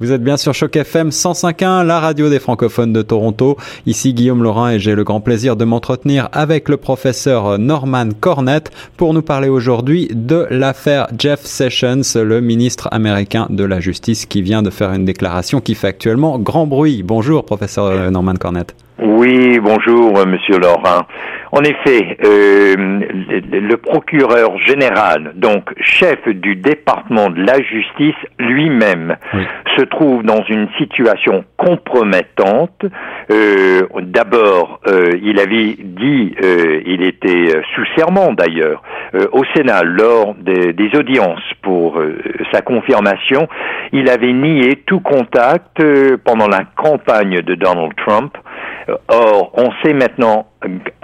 Vous êtes bien sur Choc FM 105.1, la radio des francophones de Toronto. Ici Guillaume Laurent et j'ai le grand plaisir de m'entretenir avec le professeur Norman Cornett pour nous parler aujourd'hui de l'affaire Jeff Sessions, le ministre américain de la Justice qui vient de faire une déclaration qui fait actuellement grand bruit. Bonjour professeur Norman Cornett. Oui, bonjour Monsieur Laurent. En effet, euh, le, procureur général, donc chef du département de la justice lui-même, se trouve dans une situation compromettante. Euh, D'abord, euh, il avait dit, euh, il était sous serment d'ailleurs, euh, au Sénat lors des, des audiences pour euh, sa confirmation, il avait nié tout contact pendant la campagne de Donald Trump Or, on sait maintenant,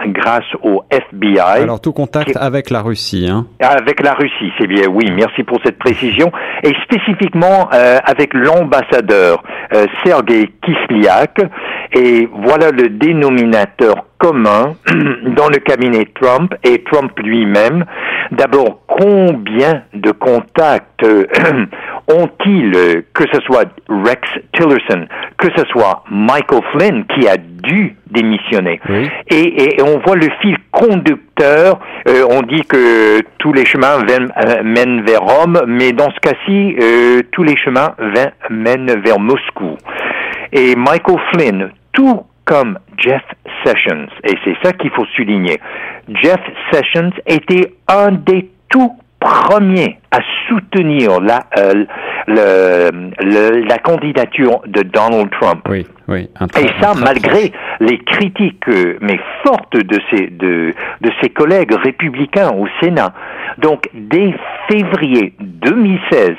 grâce au FBI. Alors, tout contact avec la Russie, hein Avec la Russie, c'est bien, oui, merci pour cette précision. Et spécifiquement euh, avec l'ambassadeur euh, Sergei Kislyak. Et voilà le dénominateur commun dans le cabinet Trump et Trump lui-même. D'abord, combien de contacts euh, ont-ils, euh, que ce soit Rex Tillerson, que ce soit Michael Flynn qui a dû démissionner. Et, et, on voit le fil conducteur. Euh, on dit que tous les chemins mènent vers Rome, mais dans ce cas-ci, tous les chemins mènent vers Moscou. Et Michael Flynn, tout comme Jeff Sessions, et c'est ça qu'il faut souligner. Jeff Sessions était un des tout premiers à soutenir la, euh, le, la candidature de Donald Trump. Oui, oui. et ça, malgré les critiques, euh, mais fortes de ses, de, de ses collègues républicains au Sénat. Donc, dès février 2016,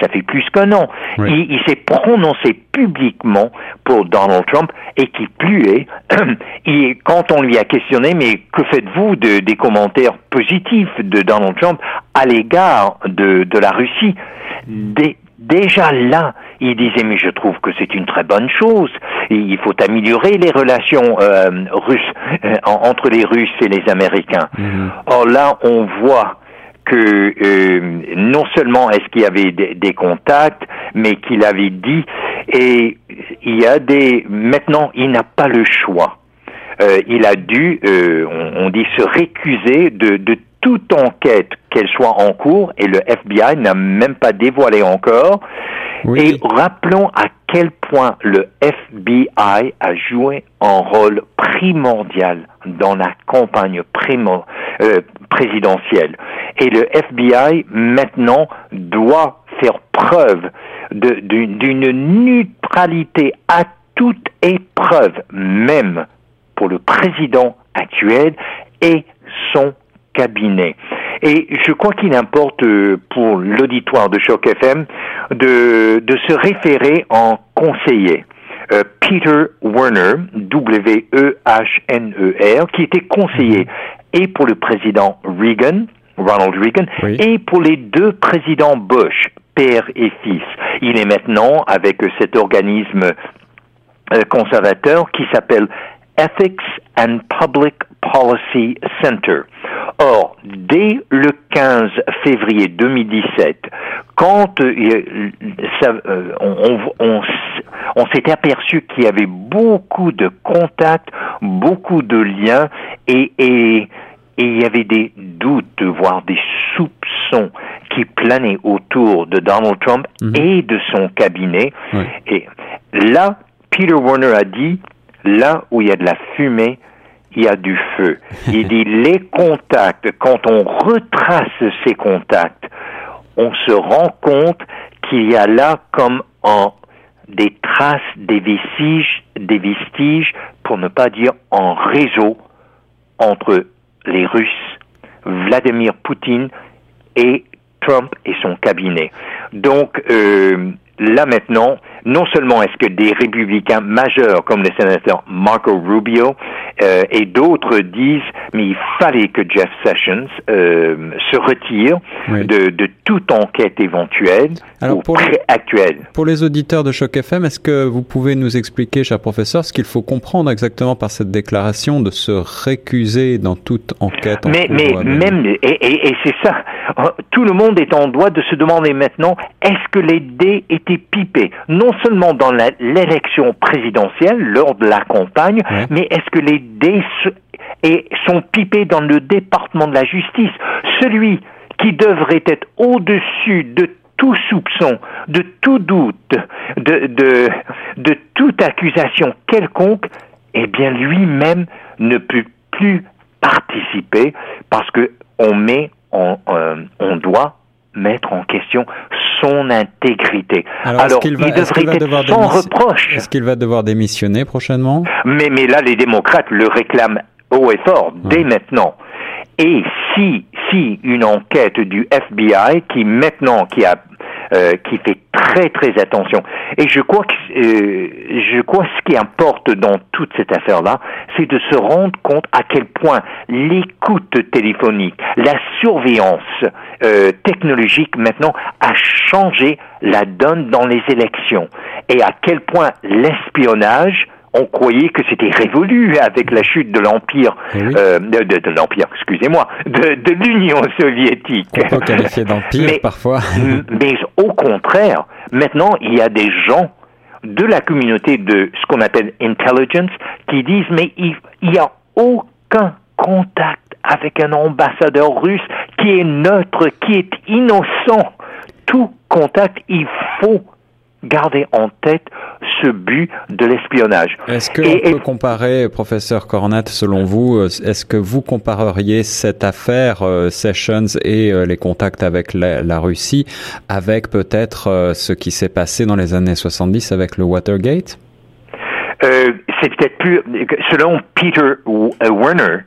ça fait plus qu'un an. Il, s'est prononcé publiquement pour Donald Trump et qui plus est, et quand on lui a questionné, mais que faites-vous de, des commentaires positifs de Donald Trump à l'égard de, de la Russie? Déjà là, il disait mais je trouve que c'est une très bonne chose. Il faut améliorer les relations euh, russes euh, entre les Russes et les Américains. Mm-hmm. Or là, on voit que euh, non seulement est-ce qu'il y avait des, contacts, mais qu'il avait dit, et il y a des... Maintenant, il n'a pas le choix. Euh, il a dû, euh, on, dit, se récuser de, de toute enquête, qu'elle soit en cours, et le FBI n'a même pas dévoilé encore. Et rappelons à quel point le FBI a joué un rôle primordial dans la campagne euh, présidentielle. Et le FBI, maintenant, doit faire preuve d'une neutralité à toute épreuve, même pour le président actuel et son cabinet. Et je crois qu'il importe euh, pour l'auditoire de Choc FM de, de se référer en conseiller. Euh, Peter Werner, W-E-H-N-E-R, qui était conseiller et pour le président Reagan, Ronald Reagan, et pour les deux présidents Bush, père et fils. Il est maintenant avec cet organisme euh, conservateur qui s'appelle Ethics and Public Policy Center. Or, dès le 15 février 2017, quand euh, euh, on, on, on s'était aperçu qu'il y avait beaucoup de contacts, beaucoup de liens, et, et, il y avait des doutes, voire des soupçons qui planaient autour de Donald Trump mhm. et de son cabinet. Et là, Peter Warner a dit, là où il y a de la fumée, il y a du feu. Il dit les contacts, quand on retrace ces contacts, on se rend compte qu'il y a là comme en des traces, des vestiges, des vestiges, pour ne pas dire en réseau entre les Russes, Vladimir Poutine et Trump et son cabinet. Donc euh, là maintenant, non seulement est-ce que des républicains majeurs comme le sénateur Marco Rubio euh, et d'autres disent mais il fallait que Jeff Sessions euh, se retire de, de, toute enquête éventuelle ou pour actuelle. Pour les auditeurs de Choc FM, est-ce que vous pouvez nous expliquer, cher professeur, ce qu'il faut comprendre exactement par cette déclaration de se récuser dans toute enquête Mais, mais même? et, et, et c'est ça, tout le monde est en droit de se demander maintenant est-ce que les dés étaient pipés? Non seulement dans l'élection présidentielle lors de la campagne, mais est-ce que les dés sont pipés dans le département de la justice. Celui qui devrait être au-dessus de tout soupçon, de tout doute, de toute accusation quelconque, eh bien lui-même ne peut plus participer parce que on met, on, euh, on doit mettre en question son intégrité. Alors, il, devrait être sans reproche. Est-ce qu'il va devoir démissionner prochainement? Mais, mais là, les démocrates le réclament haut et fort dès maintenant. Et si, si une enquête du FBI qui maintenant, qui a euh, qui fait très très attention. Et je crois que euh, je crois ce qui importe dans toute cette affaire-là, c'est de se rendre compte à quel point l'écoute téléphonique, la surveillance euh, technologique maintenant a changé la donne dans les élections et à quel point l'espionnage on croyait que c'était révolu avec la chute de l'empire, eh euh, de, l'empire, excusez-moi, de, l'Union soviétique. On peut qualifier d'empire parfois. mais au contraire, maintenant il y a des gens de la communauté de ce qu'on appelle intelligence qui disent mais il n'y a aucun contact avec un ambassadeur russe qui est neutre, qui est innocent. Tout contact, il faut garder en tête ce but de l'espionnage. Est-ce qu'on peut comparer, professeur Cornette, selon vous, euh, est-ce que vous compareriez cette affaire euh, Sessions et euh, les contacts avec la, Russie avec peut-être ce qui s'est passé dans les années 70 avec le Watergate? C'est peut-être plus, selon Peter Werner,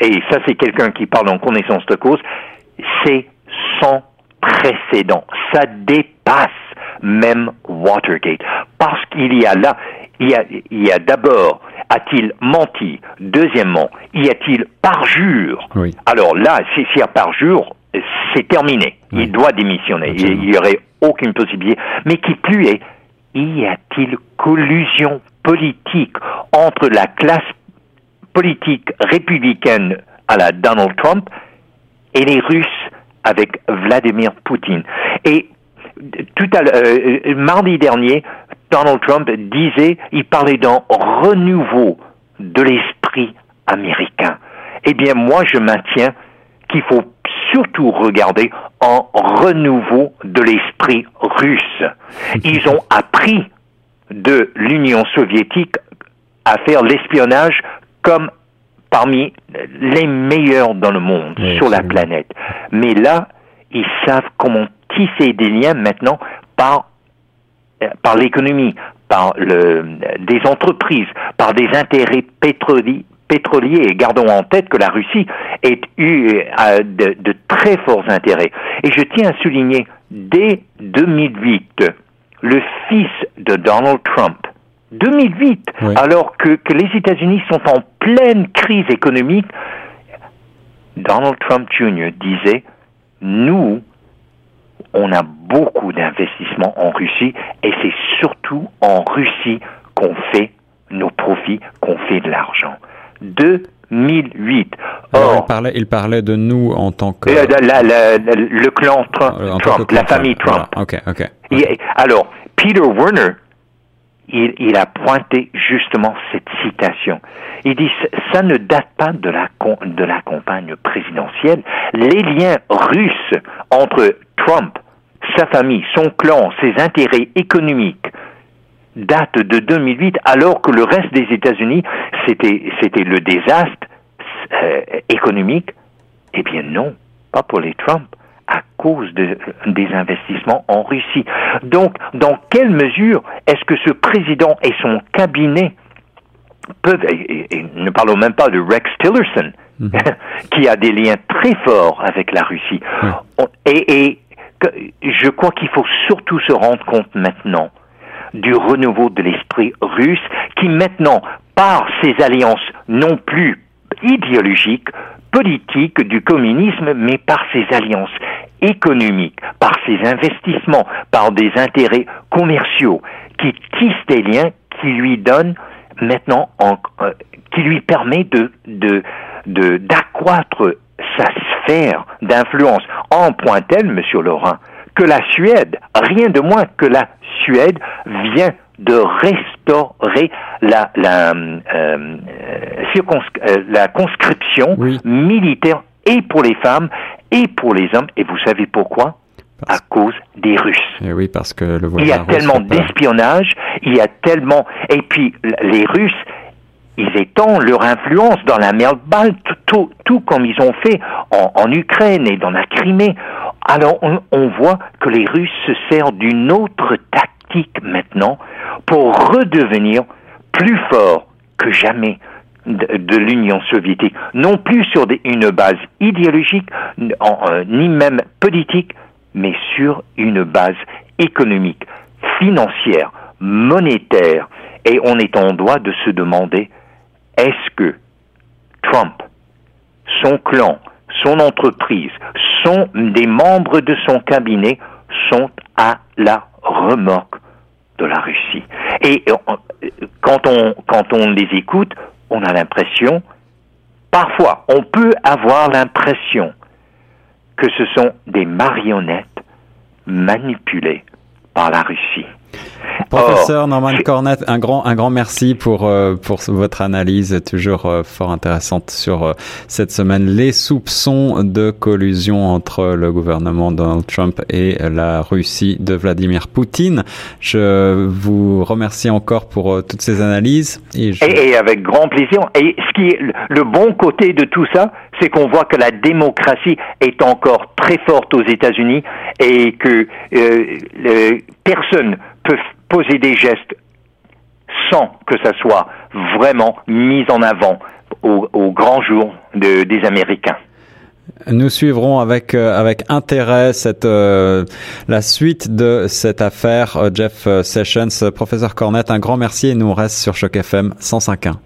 et ça c'est quelqu'un qui parle en connaissance de cause, c'est sans précédent. Ça dépasse même Watergate. Parce qu'il y a là, il y a, il y a d'abord, a-t-il menti? Deuxièmement, y a-t-il parjure? Oui. Alors là, s'il y a parjure, c'est terminé. Il doit démissionner. Il n'y aurait aucune possibilité. Mais qui plus est, y a-t-il collusion politique entre la classe politique républicaine à la Donald Trump et les Russes avec Vladimir Poutine? Et tout à euh, euh, mardi dernier, Donald Trump disait, il parlait d'un renouveau de l'esprit américain. Eh bien, moi, je maintiens qu'il faut surtout regarder un renouveau de l'esprit russe. Ils ont appris de l'Union soviétique à faire l'espionnage comme parmi les meilleurs dans le monde, sur la planète. Mais là, ils savent comment tisser des liens maintenant par, par l'économie, par le, des entreprises, par des intérêts pétroliers. Et gardons en tête que la Russie est eu à de, de, très forts intérêts. Et je tiens à souligner, dès 2008, le fils de Donald Trump, 2008, alors que, que les États-Unis sont en pleine crise économique, Donald Trump Jr. disait, nous, on a beaucoup d'investissements en Russie et c'est surtout en Russie qu'on fait nos profits, qu'on fait de l'argent. 2008. Or, il, parlait, il parlait de nous en tant que... Euh, le clan Trump, la famille Trump. alors, Peter Werner, il, a pointé justement cette citation. Il dit, ça ne date pas de la, de la campagne présidentielle. Les liens russes entre Trump, sa famille, son clan, ses intérêts économiques datent de 2008, alors que le reste des États-Unis, c'était, le désastre euh, économique. Eh bien non, pas pour les Trump à cause de, des investissements en Russie. Donc, dans quelle mesure est-ce que ce président et son cabinet peuvent, et, ne parlons même pas de Rex Tillerson, mhm. qui a des liens très forts avec la Russie, et, et je crois qu'il faut surtout se rendre compte maintenant du renouveau de l'esprit russe qui maintenant, par ses alliances non plus idéologiques, politiques du communisme, mais par ses alliances économiques, par ses investissements, par des intérêts commerciaux, qui tissent des liens qui lui donnent maintenant, euh, qui lui permet de, de, d'accroître sa sphère d'influence. En point tel, Monsieur Laurent, que la Suède, rien de moins que la Suède, vient de restaurer la, la, euh, euh, euh la conscription militaire et pour les femmes et pour les hommes. Et vous savez pourquoi? À cause des Russes. Et eh oui, parce que le Il y a tellement d'espionnage, il y a tellement... Et puis, les Russes, ils étendent leur influence dans la mer Balte, tout, tout, comme ils ont fait en, en, Ukraine et dans la Crimée. Alors, on, on voit que les Russes se servent d'une autre tactique maintenant pour redevenir plus forts que jamais de, l'Union soviétique, non plus sur une base idéologique, euh, ni même politique, mais sur une base économique, financière, monétaire. Et on est en droit de se demander, est-ce que Trump, son clan, son entreprise, sont des membres de son cabinet sont à la remorque de la Russie. Et euh, quand on, quand on les écoute, on a l'impression, parfois, on peut avoir l'impression que ce sont des marionnettes manipulées par la Russie. Professeur Norman Cornette, un grand, un grand merci pour, euh, pour votre analyse toujours euh, fort intéressante sur euh, cette semaine. Les soupçons de collusion entre le gouvernement Donald Trump et la Russie de Vladimir Poutine. Je vous remercie encore pour toutes ces analyses. Et, et, avec grand plaisir. Et ce qui est le bon côté de tout ça, c'est qu'on voit que la démocratie est encore très forte aux États-Unis et que personne peut poser des gestes sans que ça soit vraiment mis en avant au, grand jour des Américains. Nous suivrons avec euh, avec intérêt cette euh, la suite de cette affaire Jeff Sessions professeur Cornette un grand merci et nous on reste sur Choc FM 105.1